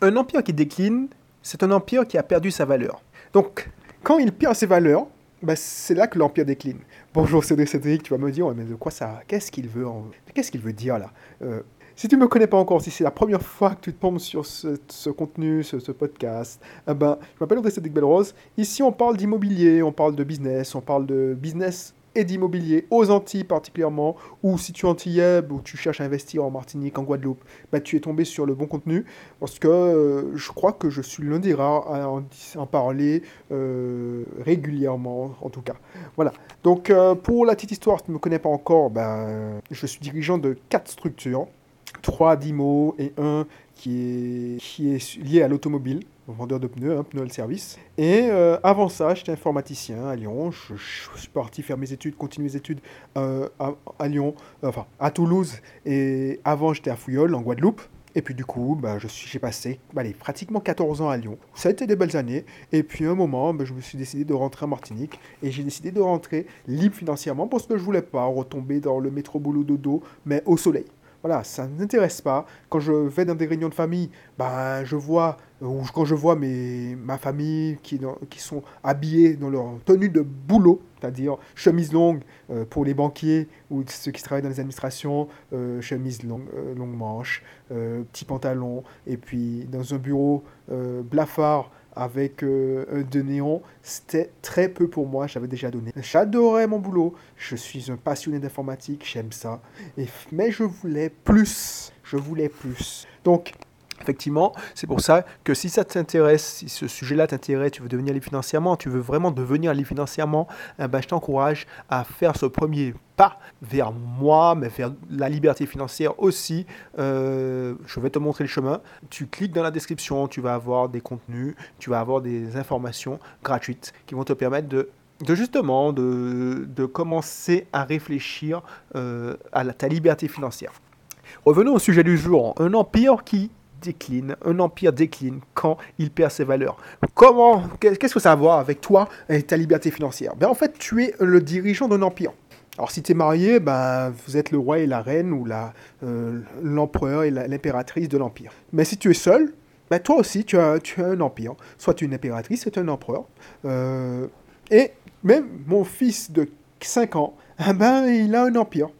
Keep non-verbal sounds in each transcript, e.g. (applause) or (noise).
un empire qui décline, c'est un empire qui a perdu sa valeur. Donc, quand il perd ses valeurs, bah, c'est là que l'empire décline. Bonjour Cédric Cédric, tu vas me dire, mais de quoi ça Qu'est-ce qu'il veut Qu'est-ce qu'il veut dire là? Euh, Si tu ne me connais pas encore, si c'est la première fois que tu tombes sur ce, contenu, ce, podcast, eh ben, je m'appelle André Cédric Belrose. Ici, on parle d'immobilier, on parle de business, on parle de business d'immobilier aux Antilles particulièrement, ou si tu es antillais ou tu cherches à investir en Martinique, en Guadeloupe, bah, tu es tombé sur le bon contenu, parce que euh, je crois que je suis l'un des rares à en, parler euh, régulièrement, en tout cas. Voilà. Donc euh, pour la petite histoire, si tu ne me connais pas encore, ben, je suis dirigeant de quatre structures, trois d'IMO et un qui est, qui est lié à l'automobile vendeur de pneus, un pneu de service. Et euh, avant ça, j'étais informaticien à Lyon. Je, suis parti faire mes études, continuer mes études euh, à, Lyon, enfin à Toulouse. Et avant, j'étais à Fouillol, en Guadeloupe. Et puis du coup, bah, j'ai passé pratiquement 14 ans à Lyon. Ça a été des belles années. Et puis à un moment, bah, je me suis décidé de rentrer en Martinique. Et j'ai décidé de rentrer libre financièrement parce que je voulais pas retomber dans le métro boulot dodo, mais au soleil. Voilà, ça ne m'intéresse pas. Quand je vais dans des réunions de famille, ben, je vois, quand je vois ma famille qui, qui sont habillés dans leur tenue de boulot, c'est-à-dire chemise longue euh, pour les banquiers ou ceux qui travaillent dans les administrations, euh, chemise longue, euh, longue manche, petit pantalon, et puis dans un bureau blafard avec euh, de néon, c'était très peu pour moi, j'avais déjà donné. J'adorais mon boulot, je suis un passionné d'informatique, j'aime ça, mais je voulais plus, je voulais plus. Donc, Effectivement, c'est pour ça que si ça t'intéresse, si ce sujet-là t'intéresse, tu veux devenir libre financièrement, tu veux vraiment devenir libre financièrement, eh ben, je t'encourage à faire ce premier pas vers moi, mais vers la liberté financière aussi. Euh, je vais te montrer le chemin. Tu cliques dans la description, tu vas avoir des contenus, tu vas avoir des informations gratuites qui vont te permettre de justement de, commencer à réfléchir euh, à ta liberté financière. Revenons au sujet du jour. Un empire qui décline, un empire décline quand il perd ses valeurs. Comment, qu'est-ce que ça a à voir avec toi et ta liberté financière? Ben, En fait, tu es le dirigeant d'un empire. Alors si tu es marié, ben, vous êtes le roi et la reine ou euh, l'empereur et l'impératrice de l'empire. Mais si tu es seul, ben, toi aussi tu as, tu as un empire. Soit une impératrice, soit un empereur. Euh, et même mon fils de 5 ans, (laughs) ah ben, il a un empire.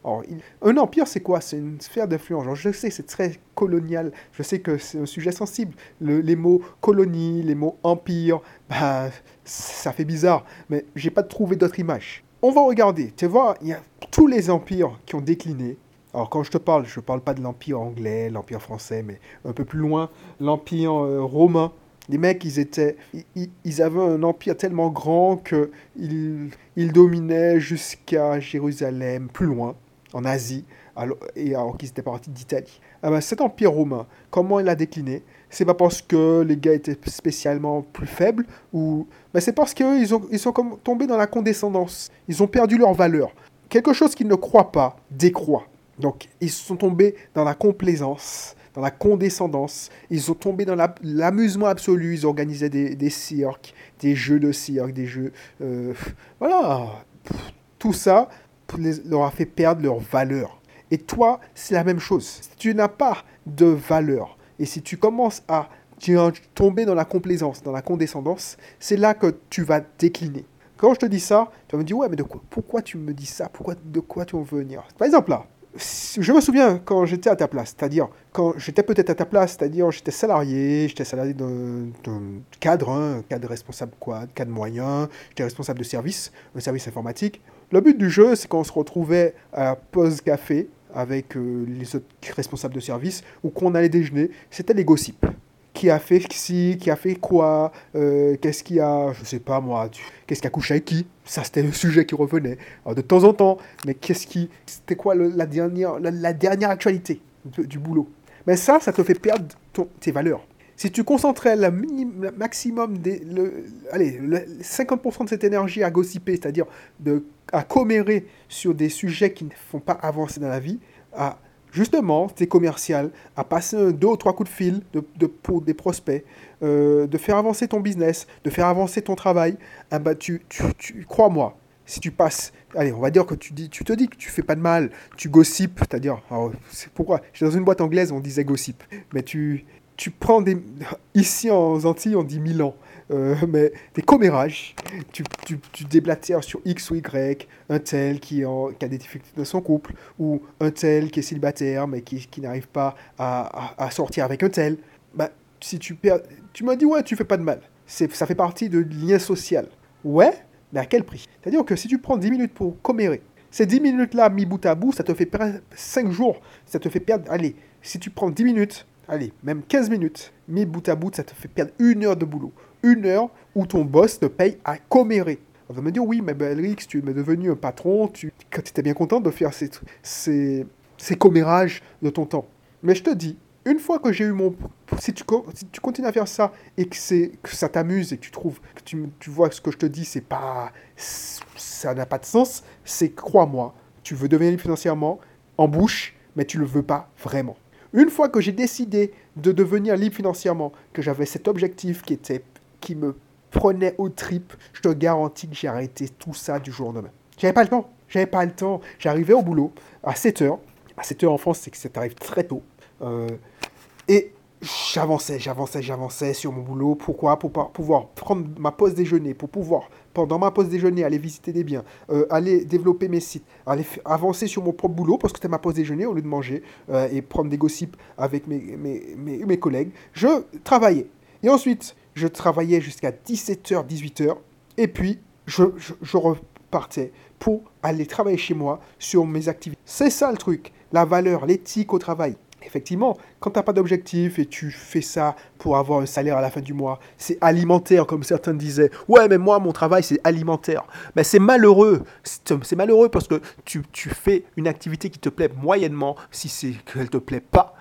un empire, c'est quoi? C'est une sphère d'influence. Je sais, c'est très colonial. Je sais que c'est un sujet sensible. les mots colonie, les mots empire, ben, ça fait bizarre. Mais j'ai pas trouvé d'autre image. On va regarder. Tu vois, il y a tous les empires qui ont décliné. Alors quand je te parle, je ne parle pas de l'empire anglais, l'empire français, mais un peu plus loin, l'empire euh, romain, les mecs, ils étaient, ils, avaient un empire tellement grand que ils, dominaient jusqu'à Jérusalem, plus loin, en Asie, et alors qu'ils étaient partis d'Italie. Ah ben, cet empire romain, comment il a décliné? C'est pas parce que les gars étaient spécialement plus faibles, ou ben, c'est parce qu'ils ils sont comme tombés dans la condescendance. Ils ont perdu leur valeur. Quelque chose qu'ils ne croient pas décroît. Donc, ils sont tombés dans la complaisance dans la condescendance. Ils ont tombé dans l'amusement absolu. Ils organisaient des, cirques, des jeux de cirque, des jeux... Euh, voilà. Tout ça leur a fait perdre leur valeur. Et toi, c'est la même chose. Si tu n'as pas de valeur, et si tu commences à tomber dans la complaisance, dans la condescendance, c'est là que tu vas décliner. Quand je te dis ça, tu vas me dire, ouais, mais de quoi, pourquoi tu me dis ça? Pourquoi, De quoi tu veux venir? Par exemple, là, je me souviens quand j'étais à ta place, c'est-à-dire quand j'étais peut-être à ta place, c'est-à-dire j'étais salarié, j'étais salarié d'un cadre, un cadre responsable quoi, cadre moyen, j'étais responsable de service, un service informatique. Le but du jeu, c'est qu'on se retrouvait à pause café avec euh, les autres responsables de service ou qu'on allait déjeuner, c'était les gossips qui a fait ci, qui a fait quoi, euh, qu'est-ce qui a, je sais pas moi, qu'est-ce qui a couché avec qui? Ça, c'était le sujet qui revenait. Alors, de temps en temps, mais qu'est-ce qui, c'était quoi la, dernière, la, dernière actualité du, boulot? Mais ça, ça te fait perdre tes valeurs. Si tu concentrais le, maximum, des, le, allez, 50% de cette énergie à gossiper, c'est-à-dire à commérer sur des sujets qui ne font pas avancer dans la vie, à justement, tes commercial, à passer deux ou trois coups de fil de, pour des prospects, euh, de faire avancer ton business, de faire avancer ton travail, ah bah tu, tu, crois-moi, si tu passes, allez, on va dire que tu, dis, tu te dis que tu fais pas de mal, tu gossipes, c'est-à-dire, c'est pourquoi, dans une boîte anglaise, on disait gossip, mais tu, tu prends des... Ici en Antilles, on dit mille ans. Euh, mais des commérages, tu, tu, déblatères sur X ou Y, un tel qui, a des difficultés dans son couple, ou un tel qui est célibataire mais qui, qui n'arrive pas à, à, sortir avec un tel. Bah, si tu perds, tu m'as dit ouais, tu fais pas de mal. Ça fait partie de lien social. Ouais, mais à quel prix? C'est-à-dire que si tu prends 10 minutes pour commérer, ces 10 minutes-là, mis bout à bout, ça te fait perdre 5 jours. Ça te fait perdre, allez, si tu prends 10 minutes, allez, même 15 minutes, mis bout à bout, ça te fait perdre une heure de boulot une heure où ton boss te paye à commérer. On va me dire, oui, mais Belrix, tu es devenu un patron, tu étais bien content de faire ces, ces, ces commérages de ton temps. Mais je te dis, une fois que j'ai eu mon... Si tu, si tu continues à faire ça et que, que ça t'amuse et que tu trouves, que tu, tu vois ce que je te dis, c'est pas... Ça n'a pas de sens, c'est, crois-moi, tu veux devenir financièrement, en bouche, mais tu le veux pas vraiment. Une fois que j'ai décidé de devenir libre financièrement, que j'avais cet objectif qui était qui me prenait au trip, je te garantis que j'ai arrêté tout ça du jour au lendemain. J'avais pas le temps. J'avais pas le temps. J'arrivais au boulot à 7h. À 7h en France, c'est que ça t'arrive très tôt. Euh, et j'avançais, j'avançais, j'avançais sur mon boulot. Pourquoi? Pour pouvoir prendre ma pause déjeuner, pour pouvoir, pendant ma pause déjeuner, aller visiter des biens, euh, aller développer mes sites, aller avancer sur mon propre boulot, parce que c'était ma pause déjeuner au lieu de manger euh, et prendre des gossips avec mes, mes, mes, mes collègues. Je travaillais. Et ensuite, je travaillais jusqu'à 17h, 18h, et puis je, repartais pour aller travailler chez moi sur mes activités. C'est ça le truc, la valeur, l'éthique au travail. Effectivement, quand tu n'as pas d'objectif et tu fais ça pour avoir un salaire à la fin du mois, c'est alimentaire, comme certains disaient. Ouais, mais moi, mon travail, c'est alimentaire. Mais c'est malheureux. C'est malheureux parce que tu, fais une activité qui te plaît moyennement. Si c'est qu'elle ne te plaît pas,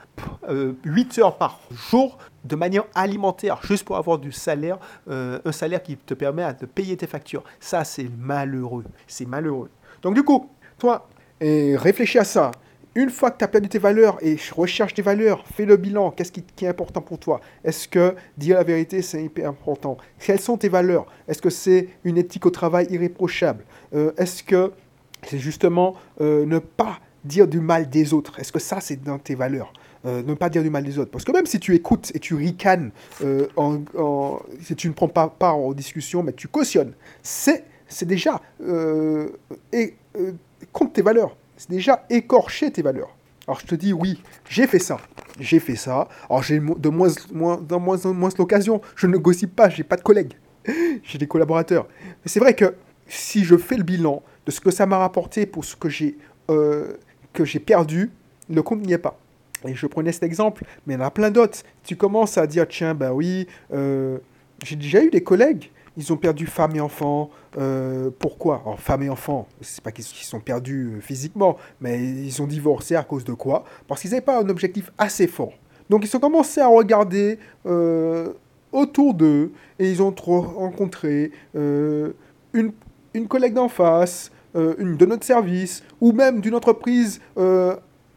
8 euh, heures par jour de manière alimentaire, juste pour avoir du salaire, euh, un salaire qui te permet de payer tes factures. Ça, c'est malheureux. C'est malheureux. Donc du coup, toi, réfléchis à ça. Une fois que tu as perdu tes valeurs et recherche tes valeurs, fais le bilan. Qu'est-ce qui, est important pour toi? Est-ce que dire la vérité, c'est hyper important? Quelles sont tes valeurs? Est-ce que c'est une éthique au travail irréprochable? Euh, Est-ce que c'est justement ne pas dire du mal des autres? Est-ce que ça, c'est dans tes valeurs? Euh, ne pas dire du mal des autres. Parce que même si tu écoutes et tu ricanes, euh, si tu ne prends pas part aux discussions, mais tu cautionnes, c'est, déjà euh, et, contre tes valeurs. C'est déjà écorcher tes valeurs. Alors je te dis, oui, j'ai fait ça. J'ai fait ça. Alors j'ai de moins, moins, dans moins en moins l'occasion. Je ne gossip pas, j'ai pas de collègues. (laughs) j'ai des collaborateurs. Mais c'est vrai que si je fais le bilan de ce que ça m'a rapporté pour ce que j'ai, j'ai perdu, le compte n'y est pas. Et je prenais cet exemple, mais il y en a plein d'autres. Tu commences à dire, tiens, ben oui, euh, j'ai déjà eu des collègues, ils ont perdu femme et enfant. Euh, pourquoi? Alors, femme et enfant, c'est pas qu'ils sont perdus euh, physiquement, mais ils ont divorcé à cause de quoi? Parce qu'ils n'avaient pas un objectif assez fort. Donc, ils ont commencé à regarder autour d'eux et ils ont rencontré une, une collègue d'en face, une de notre service, ou même d'une entreprise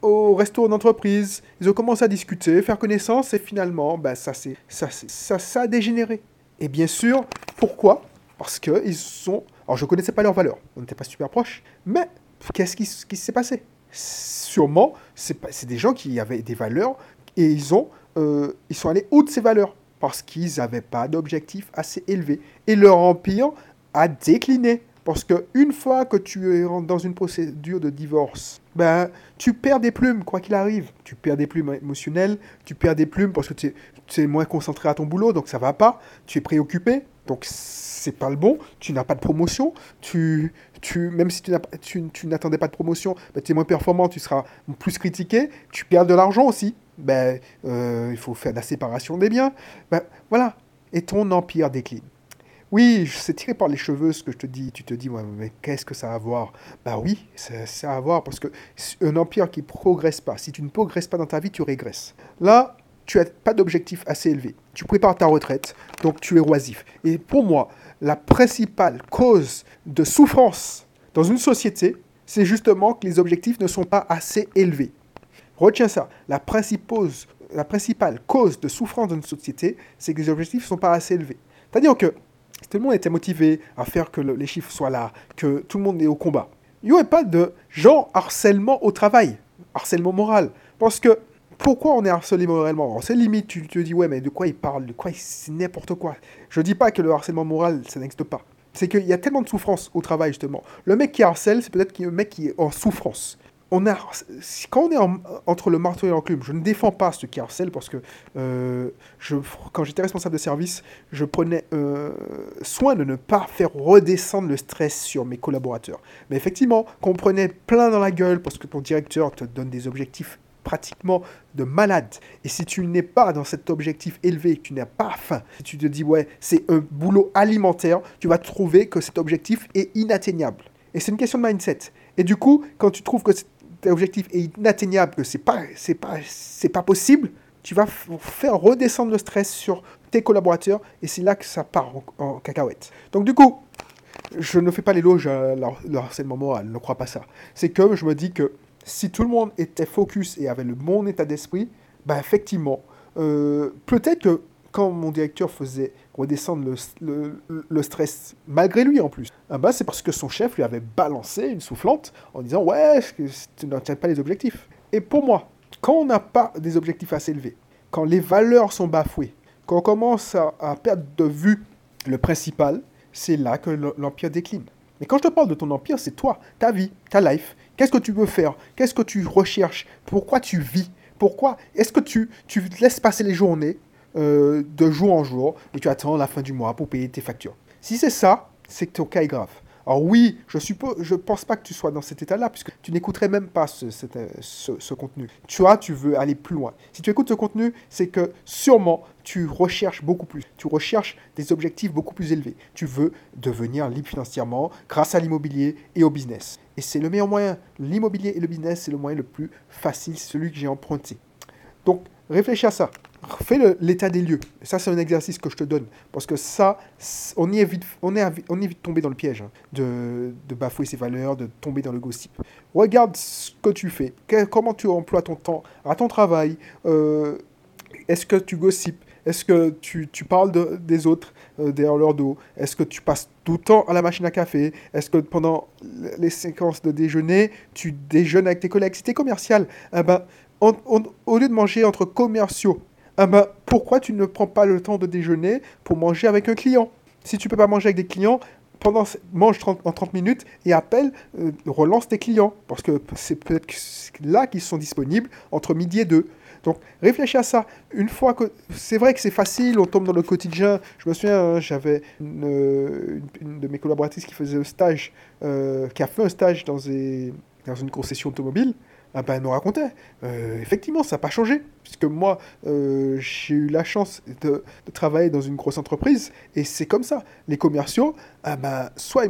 au resto d'entreprise, ils ont commencé à discuter, faire connaissance, et finalement, ben, ça, ça, ça, ça a dégénéré. Et bien sûr, pourquoi? Parce qu'ils sont... Alors, je ne connaissais pas leurs valeurs, on n'était pas super proches, mais qu'est-ce qui, s'est passé? Sûrement, c'est, des gens qui avaient des valeurs, et ils, ont, euh, ils sont allés au de ces valeurs, parce qu'ils n'avaient pas d'objectif assez élevé. Et leur empire a décliné. Parce qu'une fois que tu es dans une procédure de divorce, ben, tu perds des plumes, quoi qu'il arrive. Tu perds des plumes émotionnelles, tu perds des plumes parce que tu es, moins concentré à ton boulot, donc ça va pas. Tu es préoccupé, donc c'est pas le bon. Tu n'as pas de promotion. Tu, tu, même si tu n'attendais pas de promotion, ben, tu es moins performant, tu seras plus critiqué. Tu perds de l'argent aussi. Ben, euh, il faut faire la séparation des biens. Ben, voilà. Et ton empire décline. Oui, c'est tiré par les cheveux ce que je te dis. Tu te dis, mais qu'est-ce que ça a à voir? Bah oui, ça, a à voir parce que un empire qui progresse pas, si tu ne progresses pas dans ta vie, tu régresses. Là, tu n'as pas d'objectif assez élevé. Tu prépares ta retraite, donc tu es oisif. Et pour moi, la principale cause de souffrance dans une société, c'est justement que les objectifs ne sont pas assez élevés. Retiens ça. La la principale cause de souffrance dans une société, c'est que les objectifs ne sont pas assez élevés. C'est-à-dire que tout le monde était motivé à faire que les chiffres soient là, que tout le monde est au combat. Il n'y aurait pas de genre harcèlement au travail, harcèlement moral. Parce que pourquoi on est harcelé moralement? C'est limite, tu te dis, ouais, mais de quoi il parle De quoi C'est n'importe quoi? Je dis pas que le harcèlement moral, ça n'existe pas. C'est qu'il y a tellement de souffrance au travail, justement. Le mec qui harcèle, c'est peut-être le mec qui est en souffrance. Quand on est entre le marteau et l'enclume, je ne défends pas ceux qui parce que euh, quand j'étais responsable de service, je prenais euh, soin de ne pas faire redescendre le stress sur mes collaborateurs. Mais effectivement, quand on prenait plein dans la gueule parce que ton directeur te donne des objectifs pratiquement de malade. Et si tu n'es pas dans cet objectif élevé, que tu n'as pas faim, si tu te dis ouais, c'est un boulot alimentaire, tu vas trouver que cet objectif est inatteignable. Et c'est une question de mindset. Et du coup, quand tu trouves que objectif est inatteignable, que c'est pas, c'est pas, c'est pas possible, tu vas faire redescendre le stress sur tes collaborateurs et c'est là que ça part en, cacahuète. Donc du coup, je ne fais pas l'éloge à le harcèlement moral, ne crois pas ça. C'est que je me dis que si tout le monde était focus et avait le bon état d'esprit, bah effectivement, euh, peut-être que quand mon directeur faisait redescendre le, stress, malgré lui en plus, ah bah c'est parce que son chef lui avait balancé une soufflante en disant Ouais, tu n'atteins pas les objectifs? Et pour moi, quand on n'a pas des objectifs assez élevés, quand les valeurs sont bafouées, quand on commence à, à perdre de vue le principal, c'est là que l'empire décline. Mais quand je te parle de ton empire, c'est toi, ta vie, ta life. Qu'est-ce que tu veux faire? Qu'est-ce que tu recherches? Pourquoi tu vis? Pourquoi Est-ce que tu, tu laisses passer les journées euh, de jour en jour et tu attends la fin du mois pour payer tes factures Si c'est ça, c'est que ton cas est grave. Alors oui, je suppose, je pense pas que tu sois dans cet état-là, puisque tu n'écouterais même pas ce, ce, contenu. Tu vois, tu veux aller plus loin. Si tu écoutes ce contenu, c'est que sûrement tu recherches beaucoup plus. Tu recherches des objectifs beaucoup plus élevés. Tu veux devenir libre financièrement grâce à l'immobilier et au business. Et c'est le meilleur moyen. L'immobilier et le business, c'est le moyen le plus facile, celui que j'ai emprunté. Donc, réfléchis à ça fais l'état des lieux. Ça, c'est un exercice que je te donne. Parce que ça, on y évite, on est, on évite de tomber dans le piège, hein, de, de, bafouer ses valeurs, de tomber dans le gossip. Regarde ce que tu fais. comment tu emploies ton temps à ton travail. Euh, est-ce que tu gossipes? Est-ce que tu, tu parles de, des autres euh, derrière leur dos? Est-ce que tu passes tout le temps à la machine à café? Est-ce que pendant les séquences de déjeuner, tu déjeunes avec tes collègues? Si tu es commercial, eh ben, au lieu de manger entre commerciaux ah bah, pourquoi tu ne prends pas le temps de déjeuner pour manger avec un client? Si tu peux pas manger avec des clients, pendant, mange en 30 minutes et appelle, euh, relance tes clients. Parce que c'est peut-être là qu'ils sont disponibles entre midi et deux. Donc réfléchis à ça. Une fois que c'est vrai que c'est facile, on tombe dans le quotidien. Je me souviens, hein, j'avais une, de mes collaboratrices qui faisait un stage, euh, qui a fait un stage dans, dans une concession automobile ah ben, me racontait. Euh, effectivement, ça n'a pas changé. Puisque moi, euh, j'ai eu la chance de, travailler dans une grosse entreprise. Et c'est comme ça. Les commerciaux, ben, soit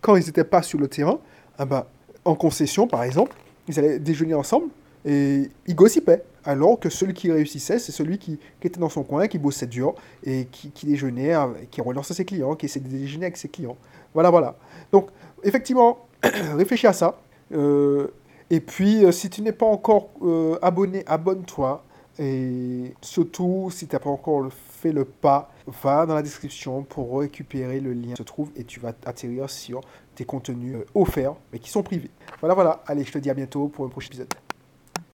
quand ils n'étaient pas sur le terrain, ben, en concession, par exemple, ils allaient déjeuner ensemble et ils gossipaient. Alors que celui qui réussissait, c'est celui qui, était dans son coin, qui bossait dur et qui, déjeunait, qui relançait ses clients, qui essayait de déjeuner avec ses clients. Voilà, voilà. Donc, effectivement, (coughs) réfléchis à ça. Euh, et puis, euh, si tu n'es pas encore euh, abonné, abonne-toi. Et surtout, si tu n'as pas encore fait le pas, va dans la description pour récupérer le lien qui se trouve et tu vas atterrir sur tes contenus euh, offerts, mais qui sont privés. Voilà, voilà. Allez, je te dis à bientôt pour un prochain épisode.